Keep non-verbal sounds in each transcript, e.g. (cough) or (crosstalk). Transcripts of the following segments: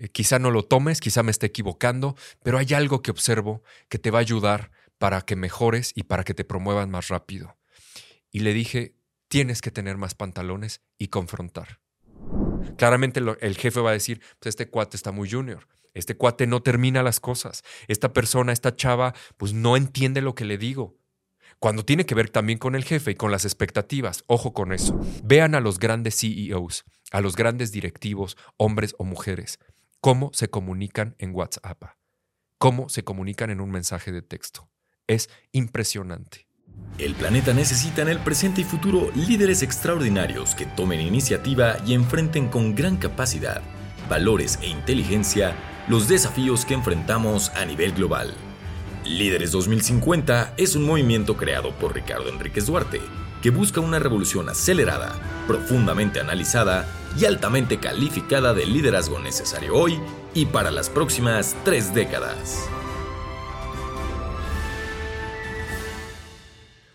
Eh, quizá no lo tomes, quizá me esté equivocando, pero hay algo que observo que te va a ayudar para que mejores y para que te promuevan más rápido. Y le dije, tienes que tener más pantalones y confrontar. Claramente el jefe va a decir, pues este cuate está muy junior, este cuate no termina las cosas, esta persona, esta chava, pues no entiende lo que le digo. Cuando tiene que ver también con el jefe y con las expectativas, ojo con eso. Vean a los grandes CEOs, a los grandes directivos, hombres o mujeres, cómo se comunican en WhatsApp, cómo se comunican en un mensaje de texto. Es impresionante. El planeta necesita en el presente y futuro líderes extraordinarios que tomen iniciativa y enfrenten con gran capacidad, valores e inteligencia los desafíos que enfrentamos a nivel global. Líderes 2050 es un movimiento creado por Ricardo Enríquez Duarte que busca una revolución acelerada, profundamente analizada y altamente calificada del liderazgo necesario hoy y para las próximas tres décadas.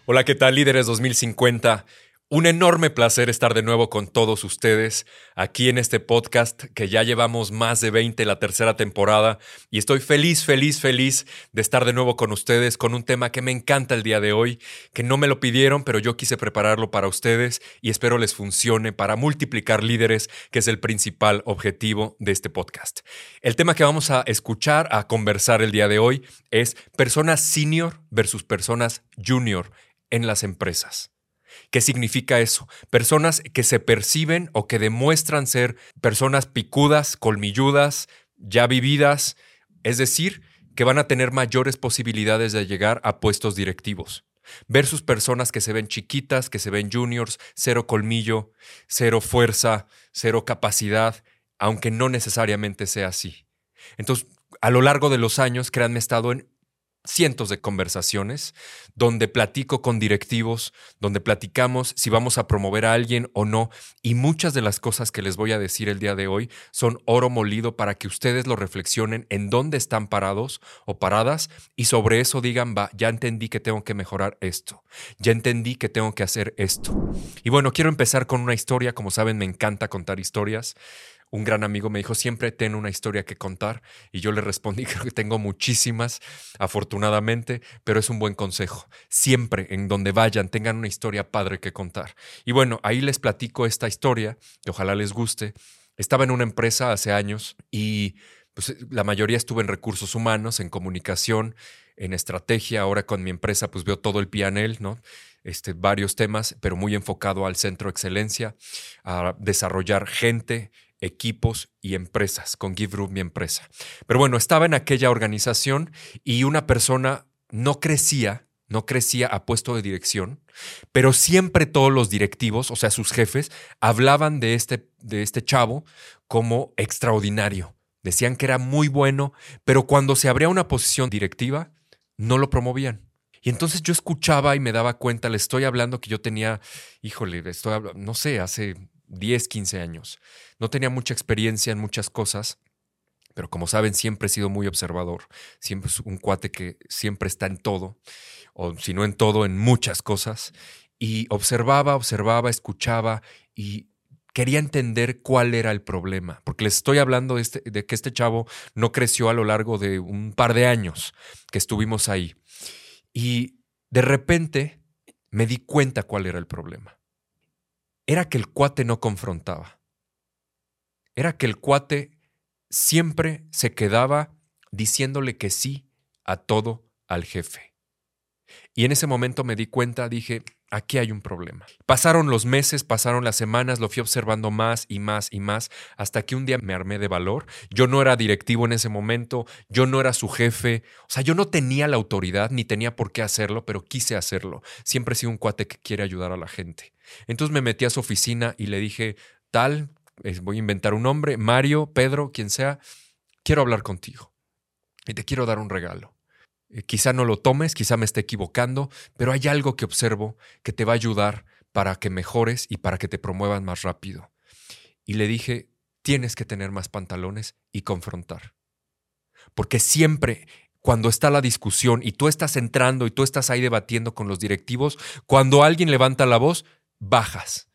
Hola, ¿qué tal líderes 2050? Un enorme placer estar de nuevo con todos ustedes aquí en este podcast que ya llevamos más de 20 la tercera temporada y estoy feliz, feliz, feliz de estar de nuevo con ustedes con un tema que me encanta el día de hoy, que no me lo pidieron, pero yo quise prepararlo para ustedes y espero les funcione para multiplicar líderes, que es el principal objetivo de este podcast. El tema que vamos a escuchar, a conversar el día de hoy es personas senior versus personas junior en las empresas. ¿Qué significa eso? Personas que se perciben o que demuestran ser personas picudas, colmilludas, ya vividas, es decir, que van a tener mayores posibilidades de llegar a puestos directivos. Versus personas que se ven chiquitas, que se ven juniors, cero colmillo, cero fuerza, cero capacidad, aunque no necesariamente sea así. Entonces, a lo largo de los años, créanme, he estado en cientos de conversaciones donde platico con directivos, donde platicamos si vamos a promover a alguien o no, y muchas de las cosas que les voy a decir el día de hoy son oro molido para que ustedes lo reflexionen en dónde están parados o paradas y sobre eso digan, va, ya entendí que tengo que mejorar esto, ya entendí que tengo que hacer esto. Y bueno, quiero empezar con una historia, como saben, me encanta contar historias un gran amigo me dijo, siempre ten una historia que contar. Y yo le respondí, (laughs) creo que tengo muchísimas, afortunadamente, pero es un buen consejo. Siempre, en donde vayan, tengan una historia padre que contar. Y bueno, ahí les platico esta historia, que ojalá les guste. Estaba en una empresa hace años y pues, la mayoría estuve en recursos humanos, en comunicación, en estrategia. Ahora con mi empresa, pues veo todo el pianel, ¿no? Este, varios temas, pero muy enfocado al centro de excelencia, a desarrollar gente, equipos y empresas, con GiveRoom mi empresa. Pero bueno, estaba en aquella organización y una persona no crecía, no crecía a puesto de dirección, pero siempre todos los directivos, o sea, sus jefes, hablaban de este, de este chavo como extraordinario. Decían que era muy bueno, pero cuando se abría una posición directiva, no lo promovían. Y entonces yo escuchaba y me daba cuenta, le estoy hablando que yo tenía, híjole, estoy no sé, hace 10, 15 años. No tenía mucha experiencia en muchas cosas, pero como saben, siempre he sido muy observador. Siempre es un cuate que siempre está en todo, o si no en todo, en muchas cosas. Y observaba, observaba, escuchaba y quería entender cuál era el problema, porque les estoy hablando de, este, de, que este chavo no creció a lo largo de un par de años que estuvimos ahí. Y de repente me di cuenta cuál era el problema era que el cuate no confrontaba. Era que el cuate siempre se quedaba diciéndole que sí a todo al jefe. Y en ese momento me di cuenta, dije, aquí hay un problema. Pasaron los meses, pasaron las semanas, lo fui observando más y más y más, hasta que un día me armé de valor. Yo no era directivo en ese momento, yo no era su jefe, o sea, yo no tenía la autoridad ni tenía por qué hacerlo, pero quise hacerlo. Siempre he sido un cuate que quiere ayudar a la gente. Entonces me metí a su oficina y le dije, tal, voy a inventar un nombre, Mario, Pedro, quien sea, quiero hablar contigo y te quiero dar un regalo. Eh, quizá no lo tomes, quizá me esté equivocando, pero hay algo que observo que te va a ayudar para que mejores y para que te promuevan más rápido. Y le dije, tienes que tener más pantalones y confrontar. Porque siempre cuando está la discusión y tú estás entrando y tú estás ahí debatiendo con los directivos, cuando alguien levanta la voz, bajas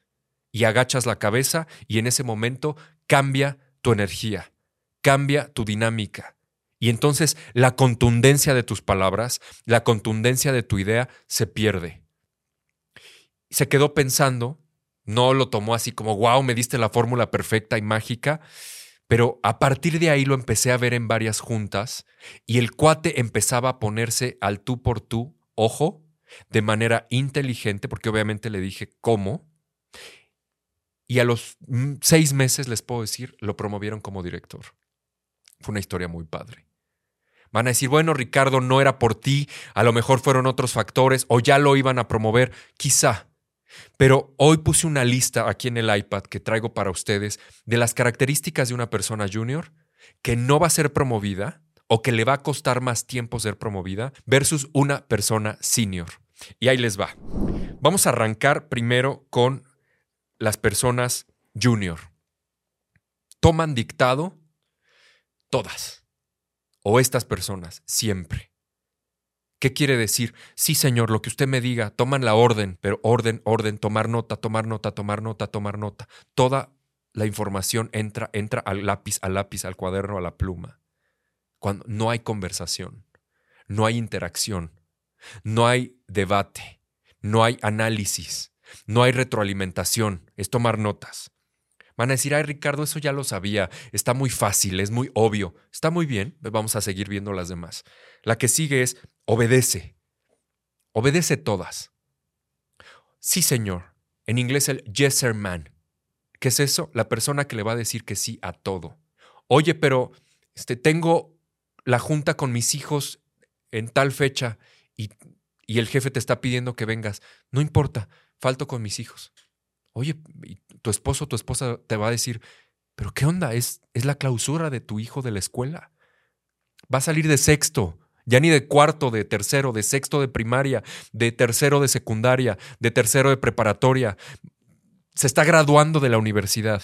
y agachas la cabeza y en ese momento cambia tu energía cambia tu dinámica. Y entonces la contundencia de tus palabras, la contundencia de tu idea se pierde. Se quedó pensando, no lo tomó así como, wow, me diste la fórmula perfecta y mágica, pero a partir de ahí lo empecé a ver en varias juntas y el cuate empezaba a ponerse al tú por tú, ojo, de manera inteligente, porque obviamente le dije cómo. Y a los mm, seis meses, les puedo decir, lo promovieron como director. Fue una historia muy padre. Van a decir, bueno, Ricardo, no era por ti, a lo mejor fueron otros factores o ya lo iban a promover, quizá. Pero hoy puse una lista aquí en el iPad que traigo para ustedes de las características de una persona junior que no va a ser promovida o que le va a costar más tiempo ser promovida versus una persona senior. Y ahí les va. Vamos a arrancar primero con las personas junior. Toman dictado todas o estas personas, siempre. ¿Qué quiere decir? Sí, señor, lo que usted me diga, toman la orden, pero orden, orden, tomar nota, tomar nota, tomar nota, tomar nota. Toda la información entra, entra al lápiz, al lápiz, al cuaderno, a la pluma. Cuando no hay conversación, no hay interacción, no hay debate, no hay análisis, no hay retroalimentación, es tomar notas. Van a decir, ay Ricardo, eso ya lo sabía, está muy fácil, es muy obvio. Está muy bien, vamos a seguir viendo las demás. La que sigue es, obedece. Obedece todas. Sí, señor. En inglés el yes, sir, man. ¿Qué es eso? La persona que le va a decir que sí a todo. Oye, pero este, tengo la junta con mis hijos en tal fecha y, y el jefe te está pidiendo que vengas. No importa, falto con mis hijos. Oye, tu esposo o tu esposa te va a decir, pero ¿qué onda? Es, es la clausura de tu hijo de la escuela. Va a salir de sexto, ya ni de cuarto, de tercero, de sexto de primaria, de tercero de secundaria, de tercero de preparatoria. Se está graduando de la universidad.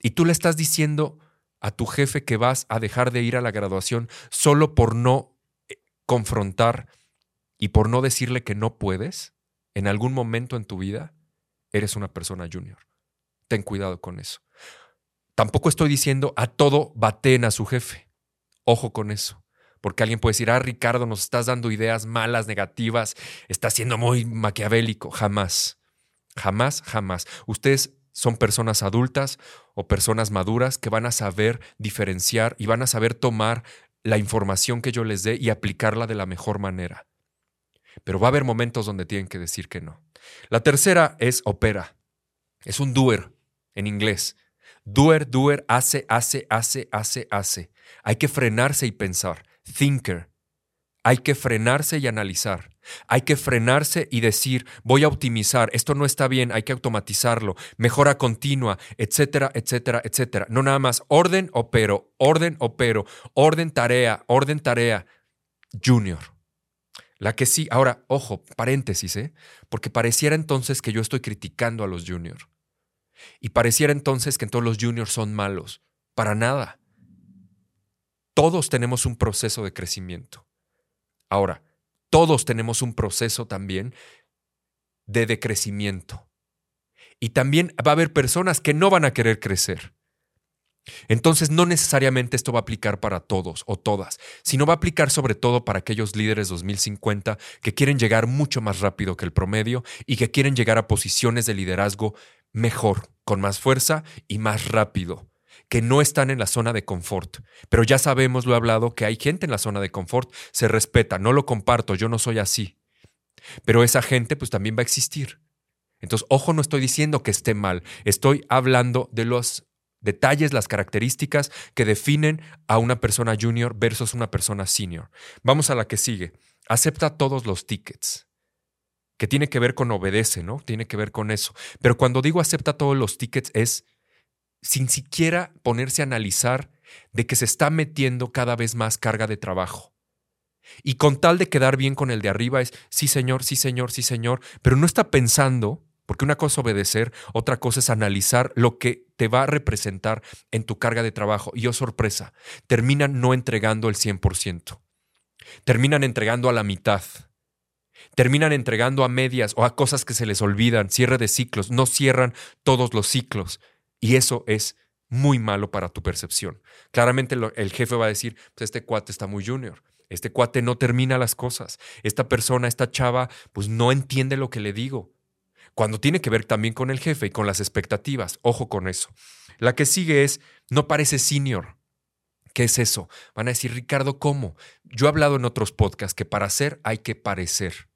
Y tú le estás diciendo a tu jefe que vas a dejar de ir a la graduación solo por no eh, confrontar y por no decirle que no puedes en algún momento en tu vida, eres una persona junior. Ten cuidado con eso. Tampoco estoy diciendo a todo baten a su jefe. Ojo con eso. Porque alguien puede decir, ah, Ricardo, nos estás dando ideas malas, negativas, estás siendo muy maquiavélico. Jamás. Jamás, jamás. Ustedes son personas adultas o personas maduras que van a saber diferenciar y van a saber tomar la información que yo les dé y aplicarla de la mejor manera. Pero va a haber momentos donde tienen que decir que no. La tercera es opera. Es un doer en inglés. Doer, doer, hace, hace, hace, hace, hace. Hay que frenarse y pensar. Thinker. Hay que frenarse y analizar. Hay que frenarse y decir, voy a optimizar, esto no está bien, hay que automatizarlo, mejora continua, etcétera, etcétera, etcétera. No nada más orden o pero, orden o pero, orden tarea, orden tarea. Junior. La que sí, ahora, ojo, paréntesis, ¿eh? Porque pareciera entonces que yo estoy criticando a los juniors. Y pareciera entonces que todos los juniors son malos. Para nada. Todos tenemos un proceso de crecimiento. Ahora, todos tenemos un proceso también de decrecimiento. Y también va a haber personas que no van a querer crecer. Entonces, no necesariamente esto va a aplicar para todos o todas, sino va a aplicar sobre todo para aquellos líderes 2050 que quieren llegar mucho más rápido que el promedio y que quieren llegar a posiciones de liderazgo mejor, con más fuerza y más rápido, que no están en la zona de confort. Pero ya sabemos, lo he hablado, que hay gente en la zona de confort, se respeta, no lo comparto, yo no soy así. Pero esa gente pues también va a existir. Entonces, ojo, no estoy diciendo que esté mal, estoy hablando de los detalles, las características que definen a una persona junior versus una persona senior. Vamos a la que sigue. Acepta todos los tickets que tiene que ver con obedece, ¿no? Tiene que ver con eso. Pero cuando digo acepta todos los tickets es sin siquiera ponerse a analizar de que se está metiendo cada vez más carga de trabajo. Y con tal de quedar bien con el de arriba es, sí señor, sí señor, sí señor, pero no está pensando, porque una cosa es obedecer, otra cosa es analizar lo que te va a representar en tu carga de trabajo. Y oh sorpresa, terminan no entregando el 100%. Terminan entregando a la mitad terminan entregando a medias o a cosas que se les olvidan, cierre de ciclos, no cierran todos los ciclos. Y eso es muy malo para tu percepción. Claramente el jefe va a decir, pues este cuate está muy junior, este cuate no termina las cosas, esta persona, esta chava, pues no entiende lo que le digo. Cuando tiene que ver también con el jefe y con las expectativas, ojo con eso. La que sigue es, no parece senior. ¿Qué es eso? Van a decir, Ricardo, ¿cómo? Yo he hablado en otros podcasts que para ser hay que parecer.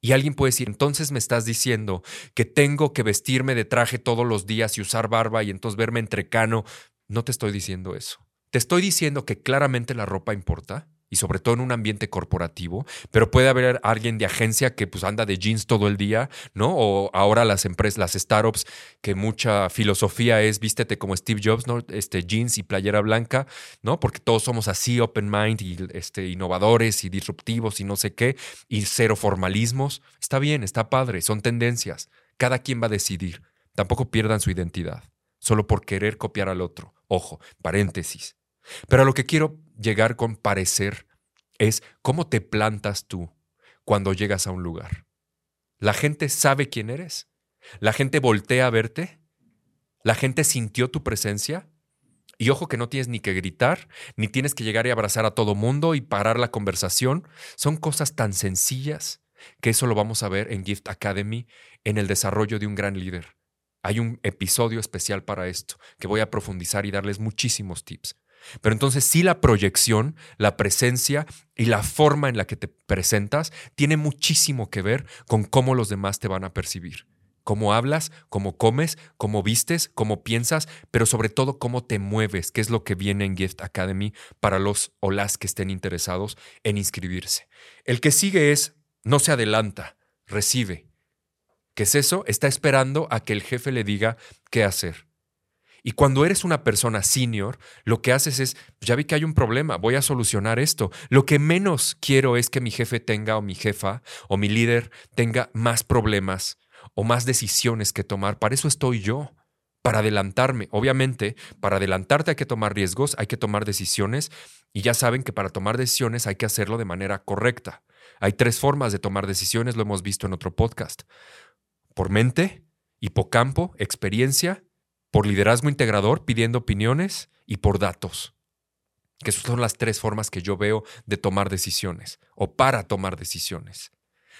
Y alguien puede decir, entonces me estás diciendo que tengo que vestirme de traje todos los días y usar barba y entonces verme entrecano. No te estoy diciendo eso. Te estoy diciendo que claramente la ropa importa, y sobre todo en un ambiente corporativo, pero puede haber alguien de agencia que pues anda de jeans todo el día, ¿no? O ahora las empresas, las startups, que mucha filosofía es vístete como Steve Jobs, ¿no? Este jeans y playera blanca, ¿no? Porque todos somos así, open mind y este, innovadores y disruptivos y no sé qué, y cero formalismos. Está bien, está padre, son tendencias. Cada quien va a decidir. Tampoco pierdan su identidad, solo por querer copiar al otro. Ojo, paréntesis. Pero a lo que quiero llegar con parecer es cómo te plantas tú cuando llegas a un lugar. La gente sabe quién eres. La gente voltea a verte. La gente sintió tu presencia. Y ojo que no tienes ni que gritar, ni tienes que llegar y abrazar a todo mundo y parar la conversación. Son cosas tan sencillas que eso lo vamos a ver en Gift Academy en el desarrollo de un gran líder. Hay un episodio especial para esto que voy a profundizar y darles muchísimos tips. Pero entonces sí la proyección, la presencia y la forma en la que te presentas tiene muchísimo que ver con cómo los demás te van a percibir. Cómo hablas, cómo comes, cómo vistes, cómo piensas, pero sobre todo cómo te mueves, que es lo que viene en Gift Academy para los o las que estén interesados en inscribirse. El que sigue es, no se adelanta, recibe. ¿Qué es eso? Está esperando a que el jefe le diga qué hacer. Y cuando eres una persona senior, lo que haces es, ya vi que hay un problema, voy a solucionar esto. Lo que menos quiero es que mi jefe tenga o mi jefa o mi líder tenga más problemas o más decisiones que tomar. Para eso estoy yo, para adelantarme. Obviamente, para adelantarte hay que tomar riesgos, hay que tomar decisiones y ya saben que para tomar decisiones hay que hacerlo de manera correcta. Hay tres formas de tomar decisiones, lo hemos visto en otro podcast. Por mente, hipocampo, experiencia por liderazgo integrador pidiendo opiniones y por datos. Que esas son las tres formas que yo veo de tomar decisiones o para tomar decisiones.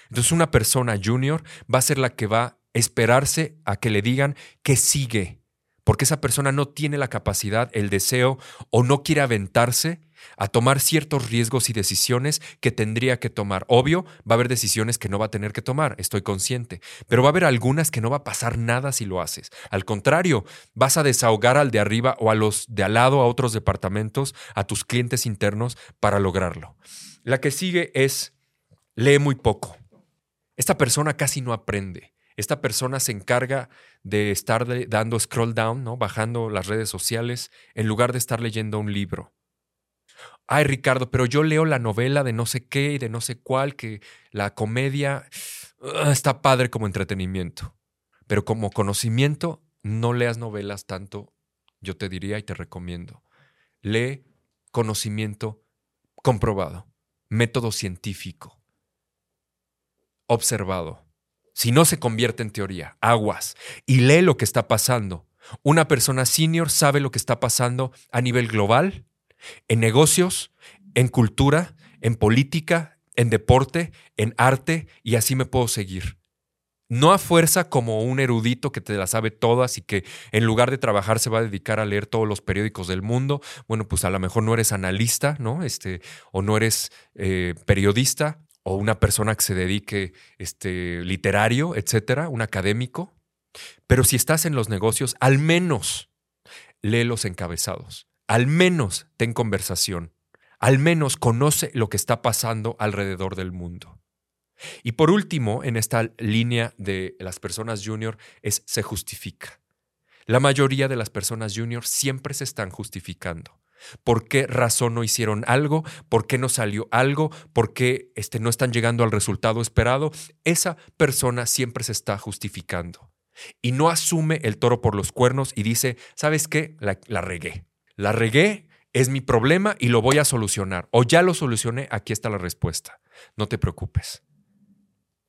Entonces una persona junior va a ser la que va a esperarse a que le digan que sigue, porque esa persona no tiene la capacidad, el deseo o no quiere aventarse a tomar ciertos riesgos y decisiones que tendría que tomar. Obvio, va a haber decisiones que no va a tener que tomar, estoy consciente, pero va a haber algunas que no va a pasar nada si lo haces. Al contrario, vas a desahogar al de arriba o a los de al lado, a otros departamentos, a tus clientes internos para lograrlo. La que sigue es, lee muy poco. Esta persona casi no aprende. Esta persona se encarga de estar dando scroll down, ¿no? bajando las redes sociales, en lugar de estar leyendo un libro ay Ricardo, pero yo leo la novela de no sé qué y de no sé cuál, que la comedia ah, está padre como entretenimiento. Pero como conocimiento, no leas novelas tanto, yo te diría y te recomiendo. Lee conocimiento comprobado, método científico, observado. Si no se convierte en teoría, aguas, y lee lo que está pasando. Una persona senior sabe lo que está pasando a nivel global en negocios, en cultura, en política, en deporte, en arte, y así me puedo seguir. No a fuerza como un erudito que te la sabe todas y que en lugar de trabajar se va a dedicar a leer todos los periódicos del mundo. Bueno, pues a lo mejor no eres analista, ¿no? Este, o no eres eh, periodista, o una persona que se dedique este, literario, etcétera, un académico. Pero si estás en los negocios, al menos lee los encabezados al menos ten conversación, al menos conoce lo que está pasando alrededor del mundo. Y por último, en esta línea de las personas junior es se justifica. La mayoría de las personas junior siempre se están justificando. ¿Por qué razón no hicieron algo? ¿Por qué no salió algo? ¿Por qué este, no están llegando al resultado esperado? Esa persona siempre se está justificando y no asume el toro por los cuernos y dice, ¿sabes qué? La, la regué la regué, es mi problema y lo voy a solucionar. O ya lo solucioné, aquí está la respuesta. No te preocupes.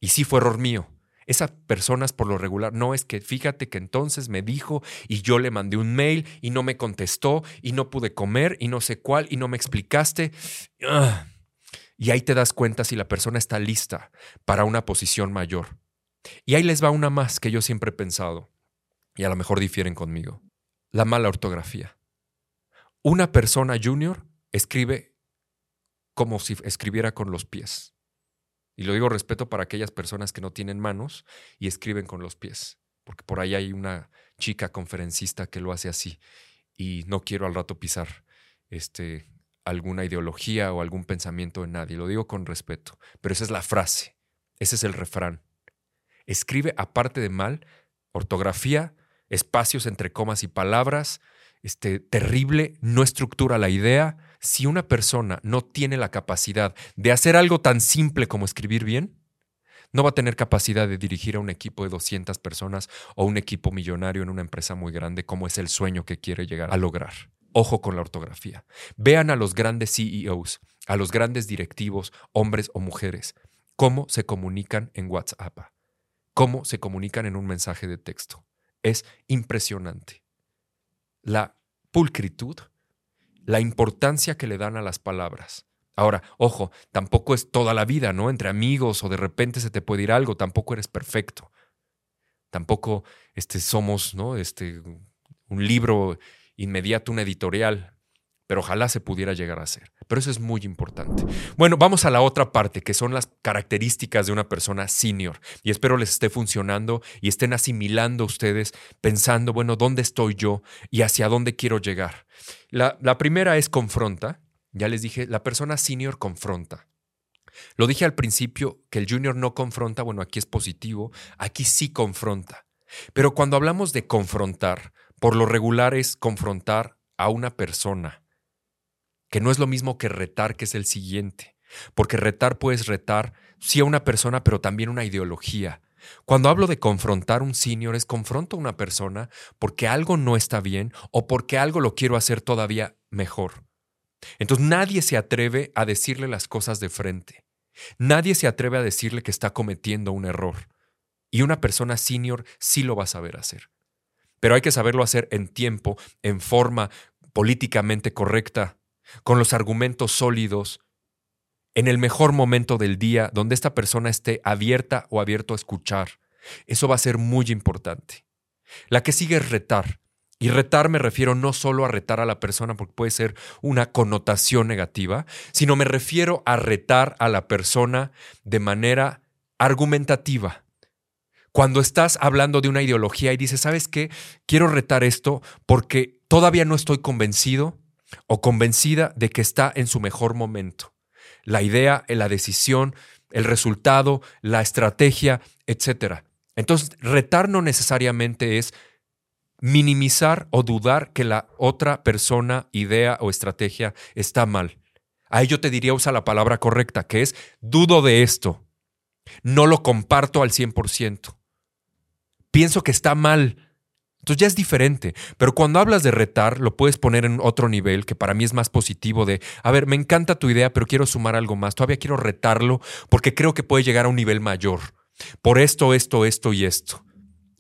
Y sí fue error mío. Esas personas por lo regular, no es que fíjate que entonces me dijo y yo le mandé un mail y no me contestó y no pude comer y no sé cuál y no me explicaste. Ah. Y ahí te das cuenta si la persona está lista para una posición mayor. Y ahí les va una más que yo siempre he pensado, y a lo mejor difieren conmigo. La mala ortografía. Una persona junior escribe como si escribiera con los pies. Y lo digo respeto para aquellas personas que no tienen manos y escriben con los pies, porque por ahí hay una chica conferencista que lo hace así y no quiero al rato pisar este, alguna ideología o algún pensamiento de nadie, lo digo con respeto, pero esa es la frase, ese es el refrán. Escribe aparte de mal, ortografía, espacios entre comas y palabras, este, terrible, no estructura la idea, si una persona no tiene la capacidad de hacer algo tan simple como escribir bien, no va a tener capacidad de dirigir a un equipo de 200 personas o un equipo millonario en una empresa muy grande como es el sueño que quiere llegar a lograr. Ojo con la ortografía. Vean a los grandes CEOs, a los grandes directivos, hombres o mujeres, cómo se comunican en WhatsApp, cómo se comunican en un mensaje de texto. Es impresionante. La pulcritud la importancia que le dan a las palabras. Ahora, ojo, tampoco es toda la vida, ¿no? Entre amigos o de repente se te puede ir algo, tampoco eres perfecto. Tampoco este, somos, ¿no? Este, un libro inmediato, una editorial pero ojalá se pudiera llegar a hacer. Pero eso es muy importante. Bueno, vamos a la otra parte, que son las características de una persona senior. Y espero les esté funcionando y estén asimilando ustedes, pensando, bueno, ¿dónde estoy yo y hacia dónde quiero llegar? La, la primera es confronta. Ya les dije, la persona senior confronta. Lo dije al principio que el junior no confronta, bueno, aquí es positivo, aquí sí confronta. Pero cuando hablamos de confrontar, por lo regular es confrontar a una persona que no es lo mismo que retar, que es el siguiente. Porque retar puedes retar, sí a una persona, pero también una ideología. Cuando hablo de confrontar un senior, es confronto a una persona porque algo no está bien o porque algo lo quiero hacer todavía mejor. Entonces nadie se atreve a decirle las cosas de frente. Nadie se atreve a decirle que está cometiendo un error. Y una persona senior sí lo va a saber hacer. Pero hay que saberlo hacer en tiempo, en forma políticamente correcta, con los argumentos sólidos, en el mejor momento del día, donde esta persona esté abierta o abierto a escuchar. Eso va a ser muy importante. La que sigue es retar. Y retar me refiero no solo a retar a la persona porque puede ser una connotación negativa, sino me refiero a retar a la persona de manera argumentativa. Cuando estás hablando de una ideología y dices, ¿sabes qué? Quiero retar esto porque todavía no estoy convencido o convencida de que está en su mejor momento. La idea, la decisión, el resultado, la estrategia, etc. Entonces, retar no necesariamente es minimizar o dudar que la otra persona, idea o estrategia está mal. Ahí yo te diría usa la palabra correcta, que es dudo de esto. No lo comparto al 100%. Pienso que está mal entonces ya es diferente, pero cuando hablas de retar, lo puedes poner en otro nivel, que para mí es más positivo de, a ver, me encanta tu idea, pero quiero sumar algo más, todavía quiero retarlo porque creo que puede llegar a un nivel mayor, por esto, esto, esto y esto.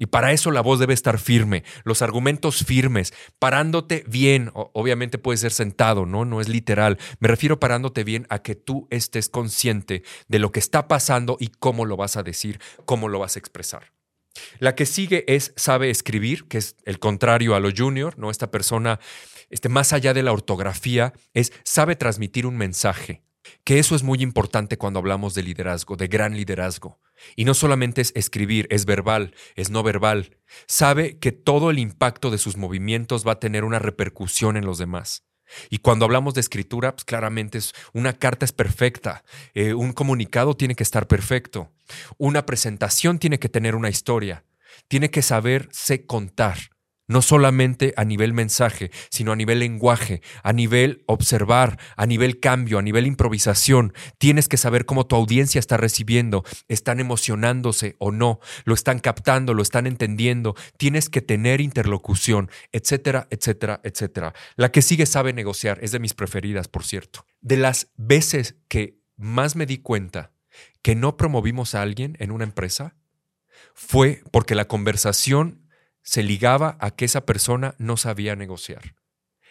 Y para eso la voz debe estar firme, los argumentos firmes, parándote bien, obviamente puede ser sentado, ¿no? No es literal, me refiero parándote bien a que tú estés consciente de lo que está pasando y cómo lo vas a decir, cómo lo vas a expresar. La que sigue es sabe escribir, que es el contrario a lo junior, ¿no? Esta persona, este, más allá de la ortografía, es sabe transmitir un mensaje. Que eso es muy importante cuando hablamos de liderazgo, de gran liderazgo. Y no solamente es escribir, es verbal, es no verbal. Sabe que todo el impacto de sus movimientos va a tener una repercusión en los demás. Y cuando hablamos de escritura, pues claramente es una carta es perfecta, eh, un comunicado tiene que estar perfecto, una presentación tiene que tener una historia, tiene que saberse contar no solamente a nivel mensaje, sino a nivel lenguaje, a nivel observar, a nivel cambio, a nivel improvisación. Tienes que saber cómo tu audiencia está recibiendo, están emocionándose o no, lo están captando, lo están entendiendo, tienes que tener interlocución, etcétera, etcétera, etcétera. La que sigue sabe negociar, es de mis preferidas, por cierto. De las veces que más me di cuenta que no promovimos a alguien en una empresa, fue porque la conversación se ligaba a que esa persona no sabía negociar.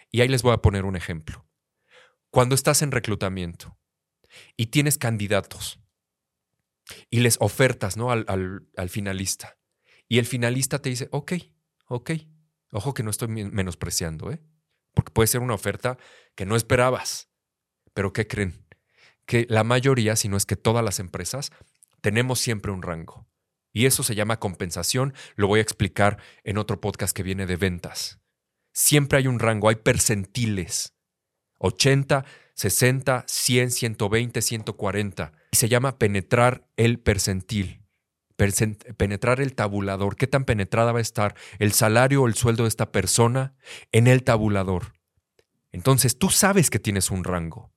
Y ahí les voy a poner un ejemplo. Cuando estás en reclutamiento y tienes candidatos y les ofertas ¿no? al, al finalista, y el finalista te dice, ok, ok, ojo que no estoy menospreciando, ¿eh? porque puede ser una oferta que no esperabas, pero ¿qué creen? Que la mayoría, si no es que todas las empresas, tenemos siempre un rango. Y eso se llama compensación, lo voy a explicar en otro podcast que viene de ventas. Siempre hay un rango, hay percentiles. 80, 60, 100, 120, 140. Y se llama penetrar el percentil. Penetrar el tabulador. ¿Qué tan penetrada va a estar el salario o el sueldo de esta persona en el tabulador? Entonces tú sabes que tienes un rango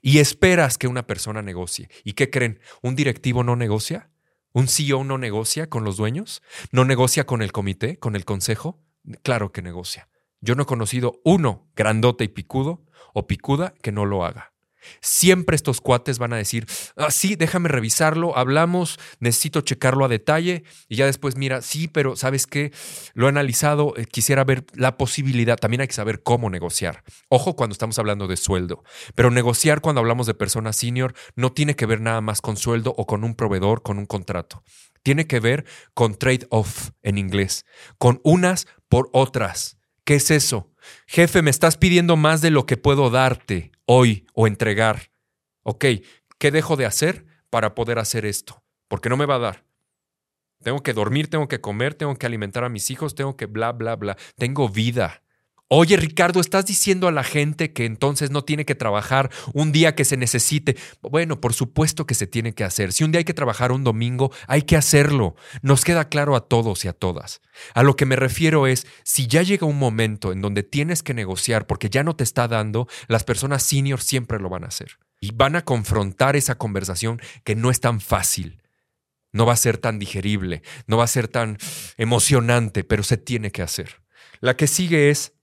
y esperas que una persona negocie. ¿Y qué creen? ¿Un directivo no negocia? ¿Un CEO no negocia con los dueños? ¿No negocia con el comité, con el consejo? Claro que negocia. Yo no he conocido uno grandote y picudo o picuda que no lo haga. Siempre estos cuates van a decir, ah, sí, déjame revisarlo, hablamos, necesito checarlo a detalle y ya después mira, sí, pero ¿sabes qué? Lo he analizado, eh, quisiera ver la posibilidad, también hay que saber cómo negociar. Ojo cuando estamos hablando de sueldo, pero negociar cuando hablamos de personas senior no tiene que ver nada más con sueldo o con un proveedor, con un contrato. Tiene que ver con trade-off en inglés, con unas por otras. ¿Qué es eso? Jefe, me estás pidiendo más de lo que puedo darte hoy o entregar. Ok, ¿qué dejo de hacer para poder hacer esto? Porque no me va a dar. Tengo que dormir, tengo que comer, tengo que alimentar a mis hijos, tengo que bla, bla, bla. Tengo vida. Oye, Ricardo, ¿estás diciendo a la gente que entonces no tiene que trabajar un día que se necesite? Bueno, por supuesto que se tiene que hacer. Si un día hay que trabajar un domingo, hay que hacerlo. Nos queda claro a todos y a todas. A lo que me refiero es, si ya llega un momento en donde tienes que negociar porque ya no te está dando, las personas senior siempre lo van a hacer. Y van a confrontar esa conversación que no es tan fácil. No va a ser tan digerible, no va a ser tan emocionante, pero se tiene que hacer. La que sigue es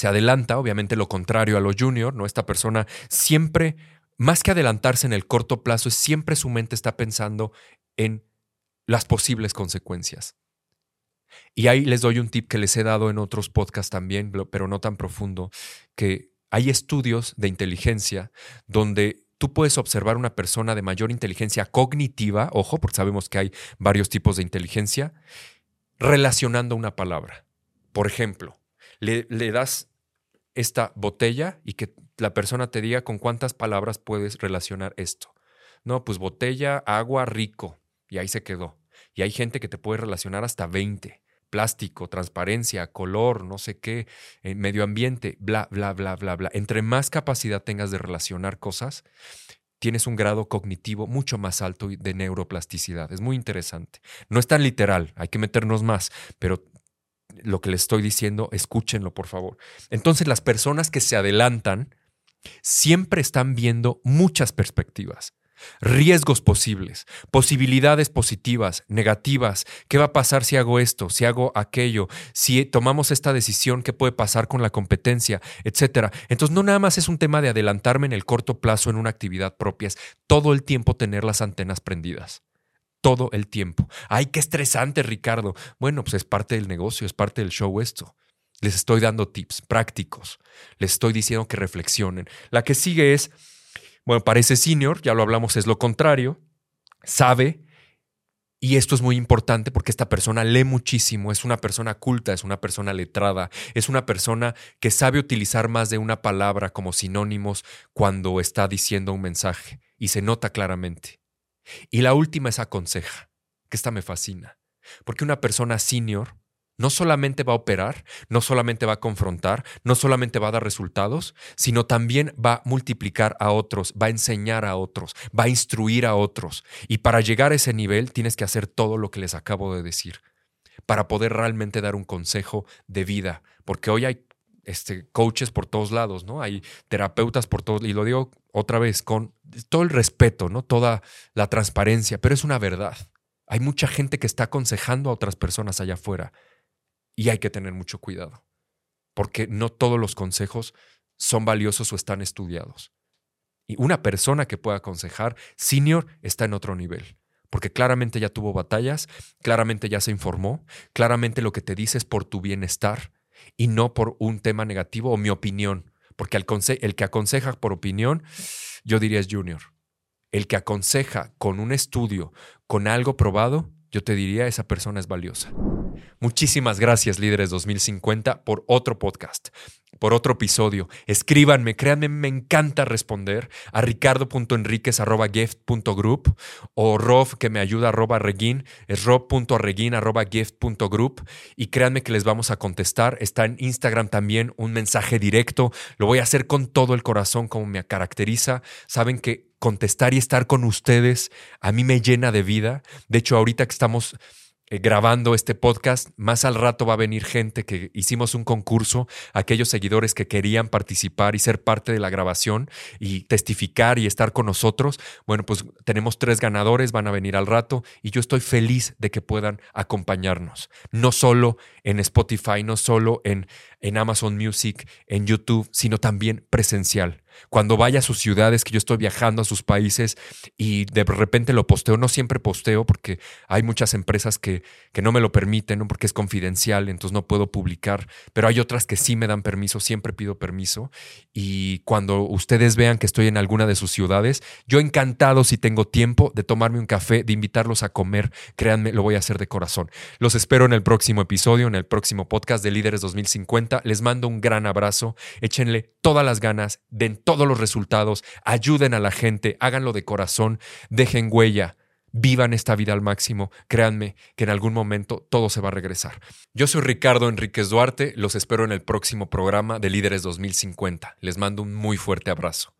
se adelanta, obviamente lo contrario a lo junior, ¿no? Esta persona siempre, más que adelantarse en el corto plazo, siempre su mente está pensando en las posibles consecuencias. Y ahí les doy un tip que les he dado en otros podcasts también, pero no tan profundo, que hay estudios de inteligencia donde tú puedes observar una persona de mayor inteligencia cognitiva, ojo, porque sabemos que hay varios tipos de inteligencia, relacionando una palabra. Por ejemplo, le, das esta botella y que la persona te diga con cuántas palabras puedes relacionar esto. No, pues botella, agua, rico. Y ahí se quedó. Y hay gente que te puede relacionar hasta 20. Plástico, transparencia, color, no sé qué, eh, medio ambiente, bla, bla, bla, bla, bla. Entre más capacidad tengas de relacionar cosas, tienes un grado cognitivo mucho más alto de neuroplasticidad. Es muy interesante. No es tan literal, hay que meternos más, pero lo que les estoy diciendo, escúchenlo por favor. Entonces las personas que se adelantan siempre están viendo muchas perspectivas, riesgos posibles, posibilidades positivas, negativas, qué va a pasar si hago esto, si hago aquello, si tomamos esta decisión, qué puede pasar con la competencia, etcétera. Entonces no nada más es un tema de adelantarme en el corto plazo en una actividad propia, es todo el tiempo tener las antenas prendidas todo el tiempo. Ay, qué estresante, Ricardo. Bueno, pues es parte del negocio, es parte del show esto. Les estoy dando tips prácticos. Les estoy diciendo que reflexionen. La que sigue es, bueno, parece senior, ya lo hablamos, es lo contrario. Sabe, y esto es muy importante porque esta persona lee muchísimo, es una persona culta, es una persona letrada, es una persona que sabe utilizar más de una palabra como sinónimos cuando está diciendo un mensaje y se nota claramente. Y la última es aconseja, que esta me fascina, porque una persona senior no solamente va a operar, no solamente va a confrontar, no solamente va a dar resultados, sino también va a multiplicar a otros, va a enseñar a otros, va a instruir a otros. Y para llegar a ese nivel tienes que hacer todo lo que les acabo de decir, para poder realmente dar un consejo de vida, porque hoy hay este, coaches por todos lados, ¿no? Hay terapeutas por todos, y lo digo otra vez con todo el respeto, ¿no? Toda la transparencia, pero es una verdad. Hay mucha gente que está aconsejando a otras personas allá afuera y hay que tener mucho cuidado, porque no todos los consejos son valiosos o están estudiados. Y una persona que pueda aconsejar, senior, está en otro nivel, porque claramente ya tuvo batallas, claramente ya se informó, claramente lo que te dice es por tu bienestar y no por un tema negativo o mi opinión, porque el, que aconseja por opinión, yo diría es Junior. El que aconseja con un estudio, con algo probado, yo te diría esa persona es valiosa. Muchísimas gracias, Líderes 2050, por otro podcast, por otro episodio. Escríbanme, créanme, me encanta responder a ricardo.enriquez.gift.group o rob, que me ayuda, arroba reguin, es rob.reguin.gift.group y créanme que les vamos a contestar. Está en Instagram también un mensaje directo. Lo voy a hacer con todo el corazón, como me caracteriza. Saben que contestar y estar con ustedes a mí me llena de vida. De hecho, ahorita que estamos grabando este podcast. Más al rato va a venir gente que hicimos un concurso, aquellos seguidores que querían participar y ser parte de la grabación y testificar y estar con nosotros. Bueno, pues tenemos tres ganadores, van a venir al rato y yo estoy feliz de que puedan acompañarnos. No solo en Spotify, no solo en, en Amazon Music, en YouTube, sino también presencial. Cuando vaya a sus ciudades, que yo estoy viajando a sus países y de repente lo posteo, no siempre posteo porque hay muchas empresas que, que no me lo permiten, porque es confidencial, entonces no puedo publicar, pero hay otras que sí me dan permiso, siempre pido permiso. Y cuando ustedes vean que estoy en alguna de sus ciudades, yo encantado si tengo tiempo de tomarme un café, de invitarlos a comer, créanme, lo voy a hacer de corazón. Los espero en el próximo episodio, en el próximo podcast de Líderes 2050. Les mando un gran abrazo, échenle todas las ganas, den todos los resultados, ayuden a la gente, háganlo de corazón, dejen huella, vivan esta vida al máximo, créanme que en algún momento todo se va a regresar. Yo soy Ricardo Enríquez Duarte, los espero en el próximo programa de Líderes 2050. Les mando un muy fuerte abrazo.